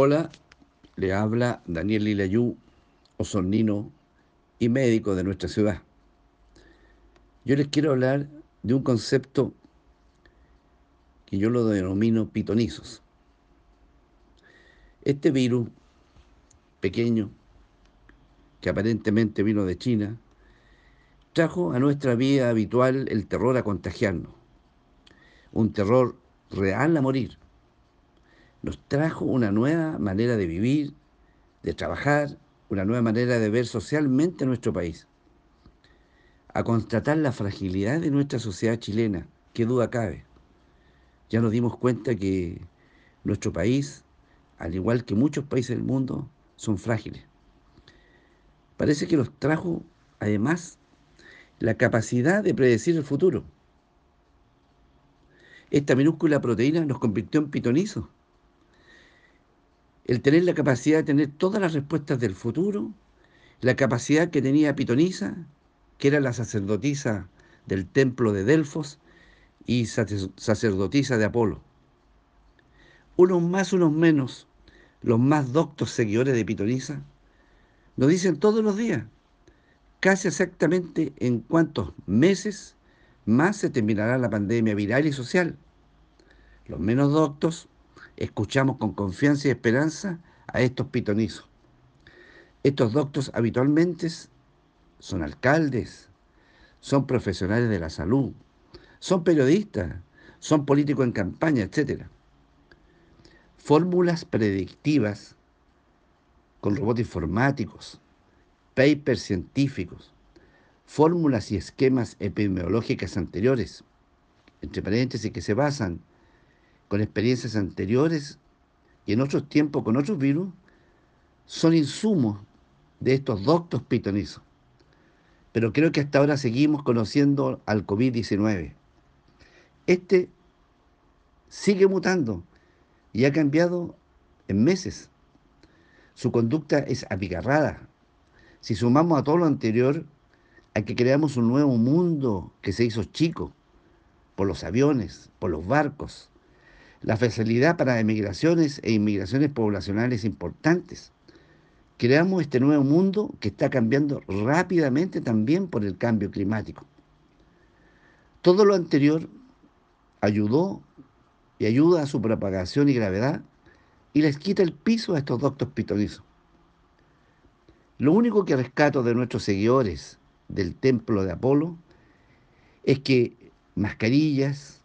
Hola, le habla Daniel Lilayú, osornino y médico de nuestra ciudad. Yo les quiero hablar de un concepto que yo lo denomino pitonizos. Este virus pequeño, que aparentemente vino de China, trajo a nuestra vida habitual el terror a contagiarnos, un terror real a morir nos trajo una nueva manera de vivir, de trabajar, una nueva manera de ver socialmente nuestro país. A constatar la fragilidad de nuestra sociedad chilena, qué duda cabe. Ya nos dimos cuenta que nuestro país, al igual que muchos países del mundo, son frágiles. Parece que nos trajo, además, la capacidad de predecir el futuro. Esta minúscula proteína nos convirtió en pitonizos el tener la capacidad de tener todas las respuestas del futuro, la capacidad que tenía Pitonisa, que era la sacerdotisa del templo de Delfos y sacerdotisa de Apolo. Unos más, unos menos, los más doctos seguidores de Pitonisa, nos dicen todos los días, casi exactamente en cuántos meses más se terminará la pandemia viral y social. Los menos doctos escuchamos con confianza y esperanza a estos pitonizos. Estos doctos habitualmente son alcaldes, son profesionales de la salud, son periodistas, son políticos en campaña, etc. Fórmulas predictivas con robots informáticos, papers científicos, fórmulas y esquemas epidemiológicas anteriores, entre paréntesis, que se basan con experiencias anteriores y en otros tiempos con otros virus, son insumos de estos doctos pitonizos. Pero creo que hasta ahora seguimos conociendo al COVID-19. Este sigue mutando y ha cambiado en meses. Su conducta es abigarrada. Si sumamos a todo lo anterior, a que creamos un nuevo mundo que se hizo chico por los aviones, por los barcos, la facilidad para emigraciones e inmigraciones poblacionales importantes. Creamos este nuevo mundo que está cambiando rápidamente también por el cambio climático. Todo lo anterior ayudó y ayuda a su propagación y gravedad y les quita el piso a estos doctos pitonizos. Lo único que rescato de nuestros seguidores del templo de Apolo es que mascarillas,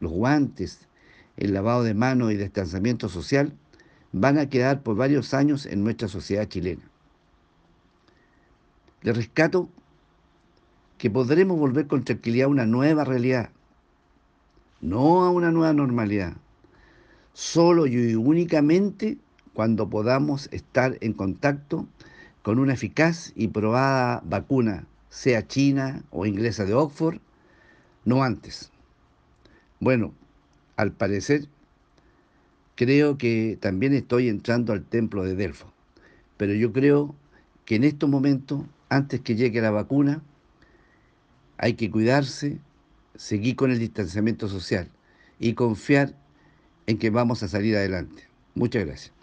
los guantes, el lavado de manos y distanciamiento social van a quedar por varios años en nuestra sociedad chilena. Le rescato que podremos volver con tranquilidad a una nueva realidad, no a una nueva normalidad, solo y únicamente cuando podamos estar en contacto con una eficaz y probada vacuna, sea china o inglesa de Oxford, no antes. Bueno, al parecer, creo que también estoy entrando al templo de Delfo. Pero yo creo que en estos momentos, antes que llegue la vacuna, hay que cuidarse, seguir con el distanciamiento social y confiar en que vamos a salir adelante. Muchas gracias.